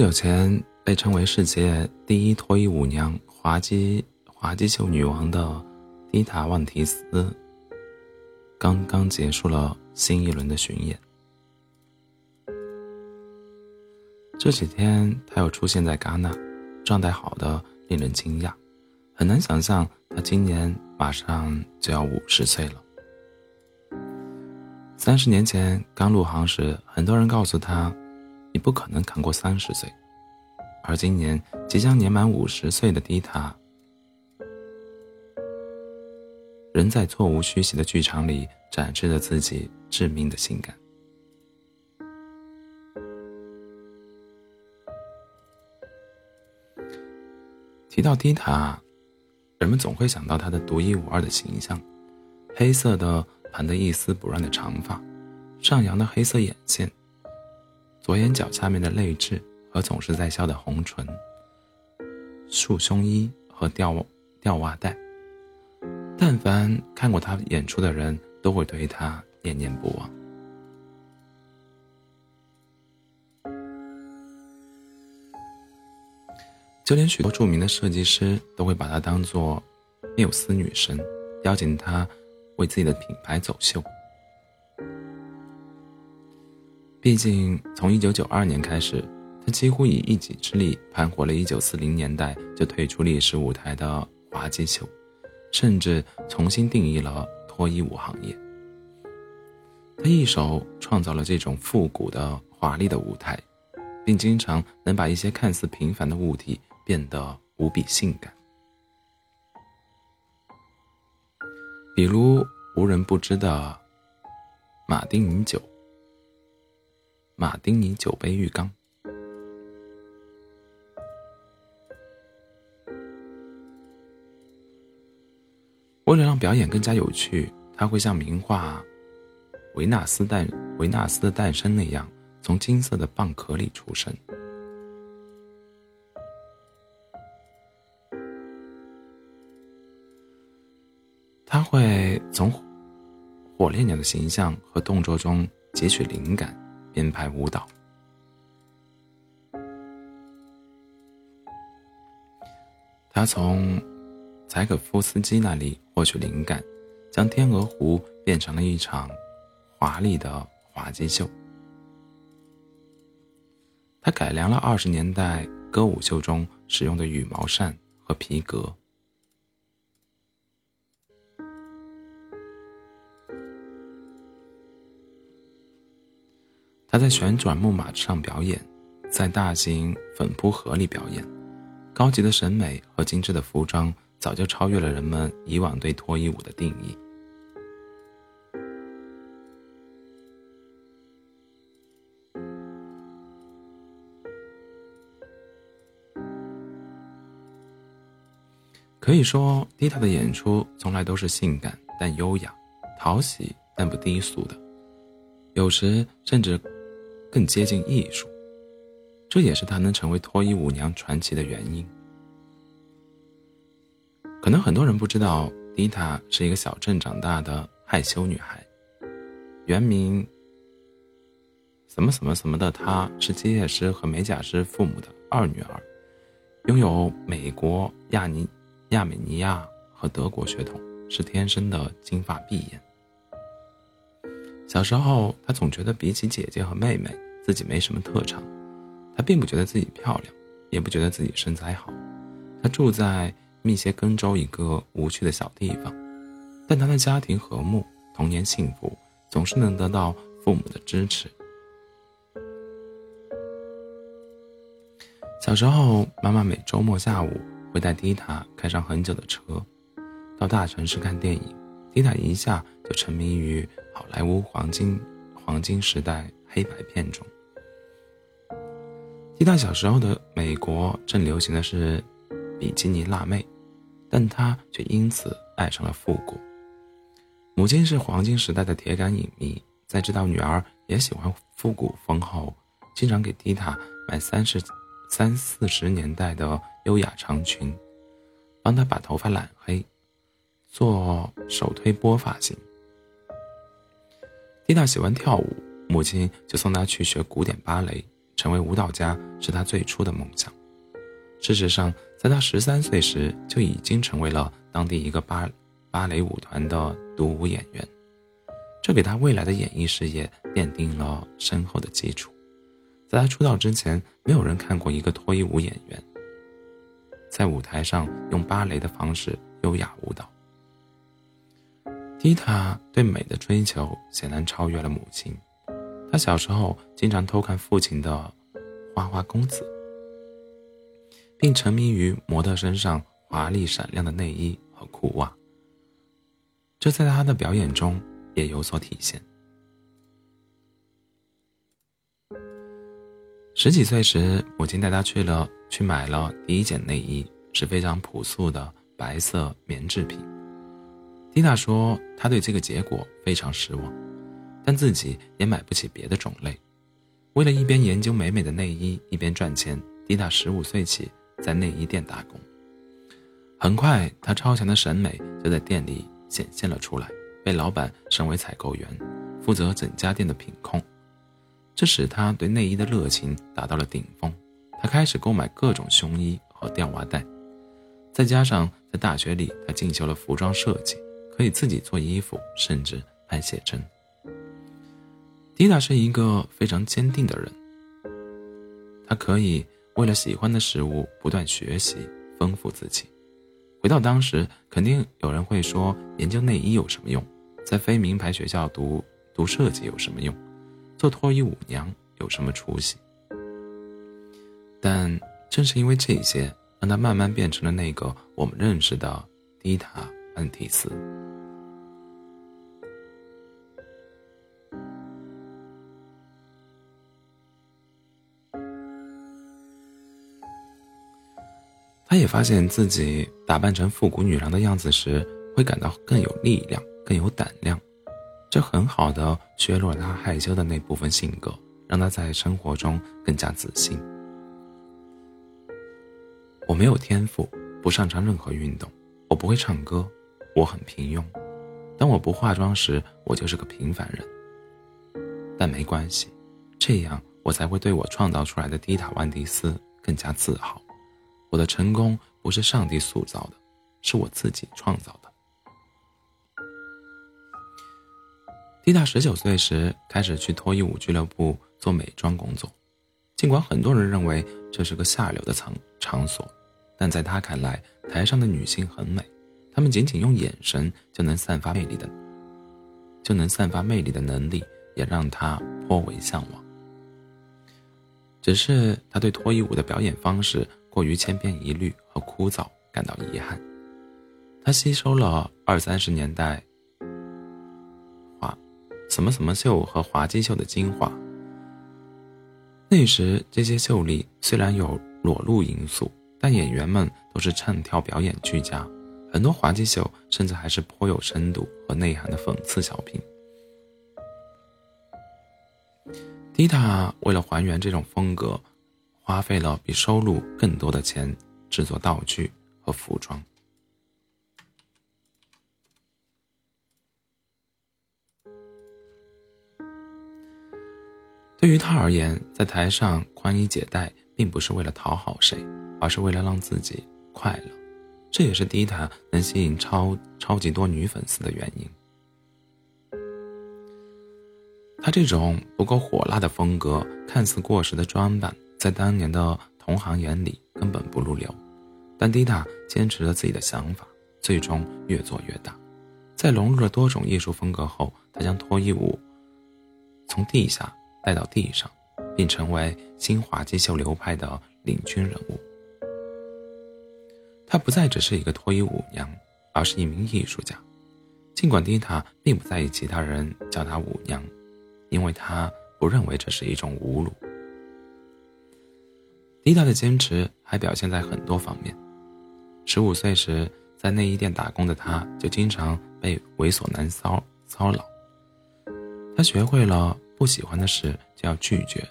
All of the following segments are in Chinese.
不久前，被称为世界第一脱衣舞娘、滑稽滑稽秀女王的蒂塔·万提斯，刚刚结束了新一轮的巡演。这几天，她又出现在戛纳，状态好的令人惊讶，很难想象她今年马上就要五十岁了。三十年前刚入行时，很多人告诉她。你不可能扛过三十岁，而今年即将年满五十岁的迪塔，仍在座无虚席的剧场里展示着自己致命的性感。提到迪塔，人们总会想到她的独一无二的形象：黑色的盘得一丝不乱的长发，上扬的黑色眼线。左眼角下面的泪痣和总是在笑的红唇，束胸衣和吊吊袜带，但凡看过他演出的人都会对他念念不忘。就连许多著名的设计师都会把她当做缪斯女神，邀请她为自己的品牌走秀。毕竟，从1992年开始，他几乎以一己之力盘活了1940年代就退出历史舞台的滑稽秀，甚至重新定义了脱衣舞行业。他一手创造了这种复古的华丽的舞台，并经常能把一些看似平凡的物体变得无比性感，比如无人不知的马丁尼酒。马丁尼酒杯浴缸。为了让表演更加有趣，他会像名画《维纳斯诞维纳斯的诞生》那样，从金色的蚌壳里出生。他会从火烈鸟的形象和动作中汲取灵感。编排舞蹈。他从柴可夫斯基那里获取灵感，将天鹅湖变成了一场华丽的滑稽秀。他改良了二十年代歌舞秀中使用的羽毛扇和皮革。他在旋转木马上表演，在大型粉扑盒里表演，高级的审美和精致的服装早就超越了人们以往对脱衣舞的定义。可以说，迪塔的演出从来都是性感但优雅，讨喜但不低俗的，有时甚至。更接近艺术，这也是她能成为脱衣舞娘传奇的原因。可能很多人不知道，迪塔是一个小镇长大的害羞女孩，原名什么什么什么的。她是机械师和美甲师父母的二女儿，拥有美国、亚尼、亚美尼亚和德国血统，是天生的金发碧眼。小时候，他总觉得比起姐姐和妹妹，自己没什么特长。他并不觉得自己漂亮，也不觉得自己身材好。他住在密歇根州一个无趣的小地方，但他的家庭和睦，童年幸福，总是能得到父母的支持。小时候，妈妈每周末下午会带迪塔开上很久的车，到大城市看电影。迪塔一下就沉迷于。好莱坞黄金黄金时代黑白片中，蒂塔小时候的美国正流行的是比基尼辣妹，但她却因此爱上了复古。母亲是黄金时代的铁杆影迷，在知道女儿也喜欢复古风后，经常给蒂塔买三十三四十年代的优雅长裙，帮她把头发染黑，做手推波发型。丽娜喜欢跳舞，母亲就送她去学古典芭蕾，成为舞蹈家是她最初的梦想。事实上，在她十三岁时就已经成为了当地一个芭芭蕾舞团的独舞演员，这给她未来的演艺事业奠定了深厚的基础。在她出道之前，没有人看过一个脱衣舞演员在舞台上用芭蕾的方式优雅舞蹈。蒂塔对美的追求显然超越了母亲。她小时候经常偷看父亲的花花公子。并沉迷于模特身上华丽闪亮的内衣和裤袜，这在他的表演中也有所体现。十几岁时，母亲带他去了去买了第一件内衣，是非常朴素的白色棉制品。蒂娜说，他对这个结果非常失望，但自己也买不起别的种类。为了一边研究美美的内衣，一边赚钱，蒂娜十五岁起。在内衣店打工，很快他超强的审美就在店里显现了出来，被老板升为采购员，负责整家店的品控。这使他对内衣的热情达到了顶峰。他开始购买各种胸衣和吊袜带，再加上在大学里他进修了服装设计，可以自己做衣服，甚至拍写真。迪达是一个非常坚定的人，他可以。为了喜欢的事物不断学习，丰富自己。回到当时，肯定有人会说：研究内衣有什么用？在非名牌学校读读设计有什么用？做脱衣舞娘有什么出息？但正是因为这些，让他慢慢变成了那个我们认识的迪塔·安提斯。他也发现自己打扮成复古女郎的样子时，会感到更有力量、更有胆量，这很好的削弱了他害羞的那部分性格，让他在生活中更加自信。我没有天赋，不擅长任何运动，我不会唱歌，我很平庸。当我不化妆时，我就是个平凡人。但没关系，这样我才会对我创造出来的迪塔·万迪斯更加自豪。我的成功不是上帝塑造的，是我自己创造的。蒂塔十九岁时开始去脱衣舞俱乐部做美妆工作，尽管很多人认为这是个下流的场场所，但在他看来，台上的女性很美，她们仅仅用眼神就能散发魅力的，就能散发魅力的能力也让他颇为向往。只是他对脱衣舞的表演方式。过于千篇一律和枯燥，感到遗憾。他吸收了二三十年代滑什么什么秀和滑稽秀的精华。那时这些秀里虽然有裸露因素，但演员们都是唱跳表演俱佳。很多滑稽秀甚至还是颇有深度和内涵的讽刺小品。迪塔为了还原这种风格。花费了比收入更多的钱制作道具和服装。对于他而言，在台上宽衣解带，并不是为了讨好谁，而是为了让自己快乐。这也是迪塔能吸引超超级多女粉丝的原因。他这种不够火辣的风格，看似过时的装扮。在当年的同行眼里根本不入流，但迪塔坚持了自己的想法，最终越做越大。在融入了多种艺术风格后，他将脱衣舞从地下带到地上，并成为新滑稽秀流派的领军人物。他不再只是一个脱衣舞娘，而是一名艺术家。尽管迪塔并不在意其他人叫她舞娘，因为他不认为这是一种侮辱。迪达的坚持还表现在很多方面。十五岁时，在内衣店打工的他，就经常被猥琐男骚骚扰。他学会了不喜欢的事就要拒绝，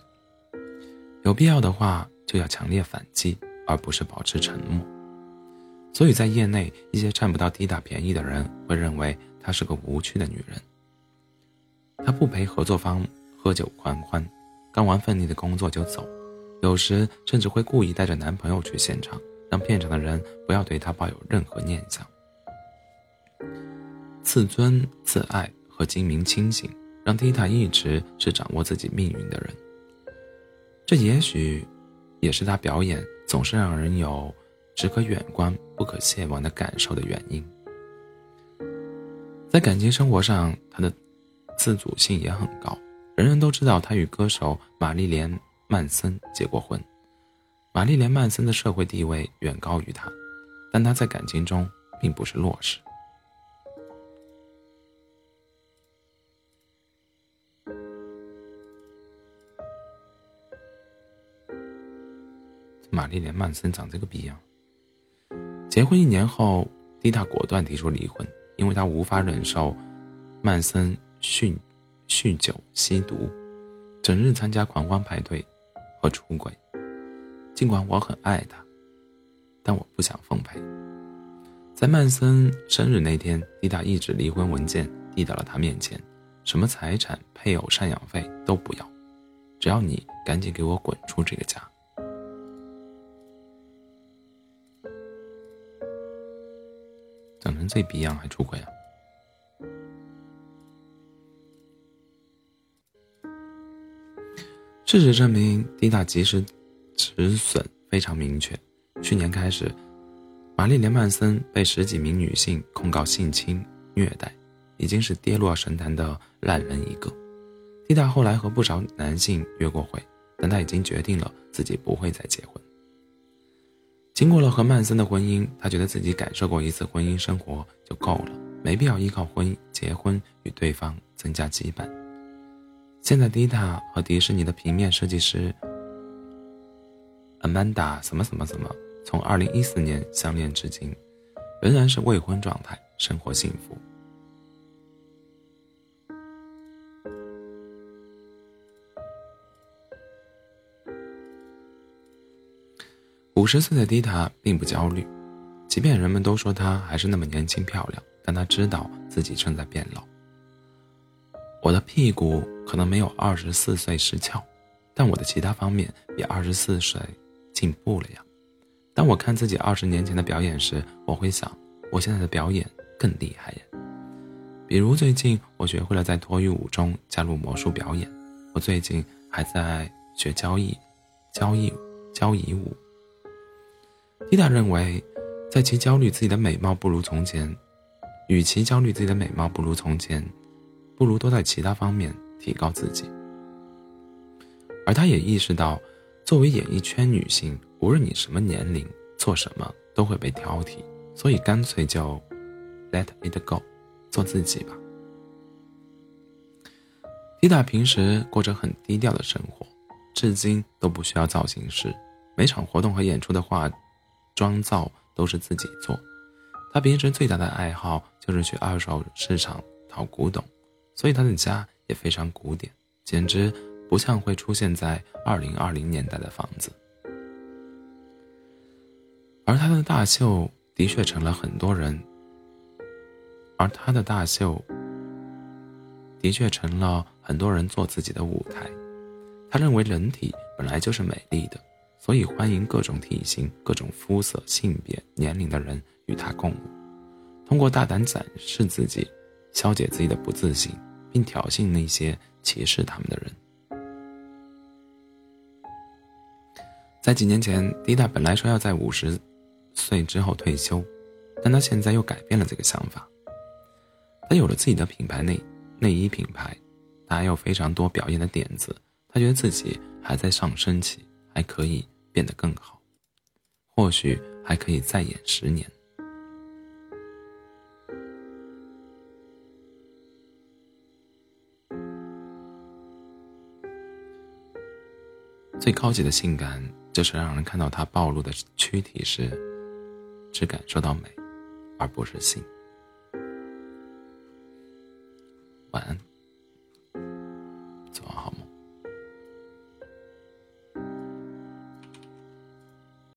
有必要的话就要强烈反击，而不是保持沉默。所以在业内，一些占不到滴答便宜的人会认为她是个无趣的女人。他不陪合作方喝酒狂欢，干完分内的工作就走。有时甚至会故意带着男朋友去现场，让片场的人不要对她抱有任何念想。自尊、自爱和精明清醒，让蒂塔一直是掌握自己命运的人。这也许，也是他表演总是让人有只可远观不可亵玩的感受的原因。在感情生活上，他的自主性也很高。人人都知道他与歌手玛丽莲·曼森结过婚。玛丽莲·曼森的社会地位远高于他，但他在感情中并不是弱势。玛丽莲·曼森长这个逼样。结婚一年后，蒂塔果断提出离婚。因为他无法忍受曼森酗酗酒、吸毒，整日参加狂欢派对和出轨。尽管我很爱他，但我不想奉陪。在曼森生日那天，蒂达一纸离婚文件递到了他面前，什么财产、配偶赡养费都不要，只要你赶紧给我滚出这个家。长成这逼样还出轨啊！事实证明，蒂达及时止损非常明确。去年开始，玛丽莲·曼森被十几名女性控告性侵虐待，已经是跌落神坛的烂人一个。蒂达后来和不少男性约过会，但他已经决定了自己不会再结婚。经过了和曼森的婚姻，他觉得自己感受过一次婚姻生活就够了，没必要依靠婚姻结婚与对方增加羁绊。现在，迪塔和迪士尼的平面设计师 Amanda 什么什么什么，从2014年相恋至今，仍然是未婚状态，生活幸福。五十岁的迪塔并不焦虑，即便人们都说她还是那么年轻漂亮，但她知道自己正在变老。我的屁股可能没有二十四岁时翘，但我的其他方面比二十四岁进步了呀。当我看自己二十年前的表演时，我会想，我现在的表演更厉害呀。比如最近我学会了在脱衣舞中加入魔术表演，我最近还在学交谊、交谊、交谊舞。蒂塔认为，在其焦虑自己的美貌不如从前，与其焦虑自己的美貌不如从前，不如多在其他方面提高自己。而她也意识到，作为演艺圈女性，无论你什么年龄做什么都会被挑剔，所以干脆就 let it go，做自己吧。蒂塔平时过着很低调的生活，至今都不需要造型师，每场活动和演出的话。妆造都是自己做，他平时最大的爱好就是去二手市场淘古董，所以他的家也非常古典，简直不像会出现在二零二零年代的房子。而他的大秀的确成了很多人，而他的大秀的确成了很多人做自己的舞台。他认为人体本来就是美丽的。所以，欢迎各种体型、各种肤色、性别、年龄的人与他共舞，通过大胆展示自己，消解自己的不自信，并挑衅那些歧视他们的人。在几年前，迪达本来说要在五十岁之后退休，但他现在又改变了这个想法。他有了自己的品牌内内衣品牌，他还有非常多表演的点子。他觉得自己还在上升期。还可以变得更好，或许还可以再演十年。最高级的性感，就是让人看到他暴露的躯体时，只感受到美，而不是性。晚安。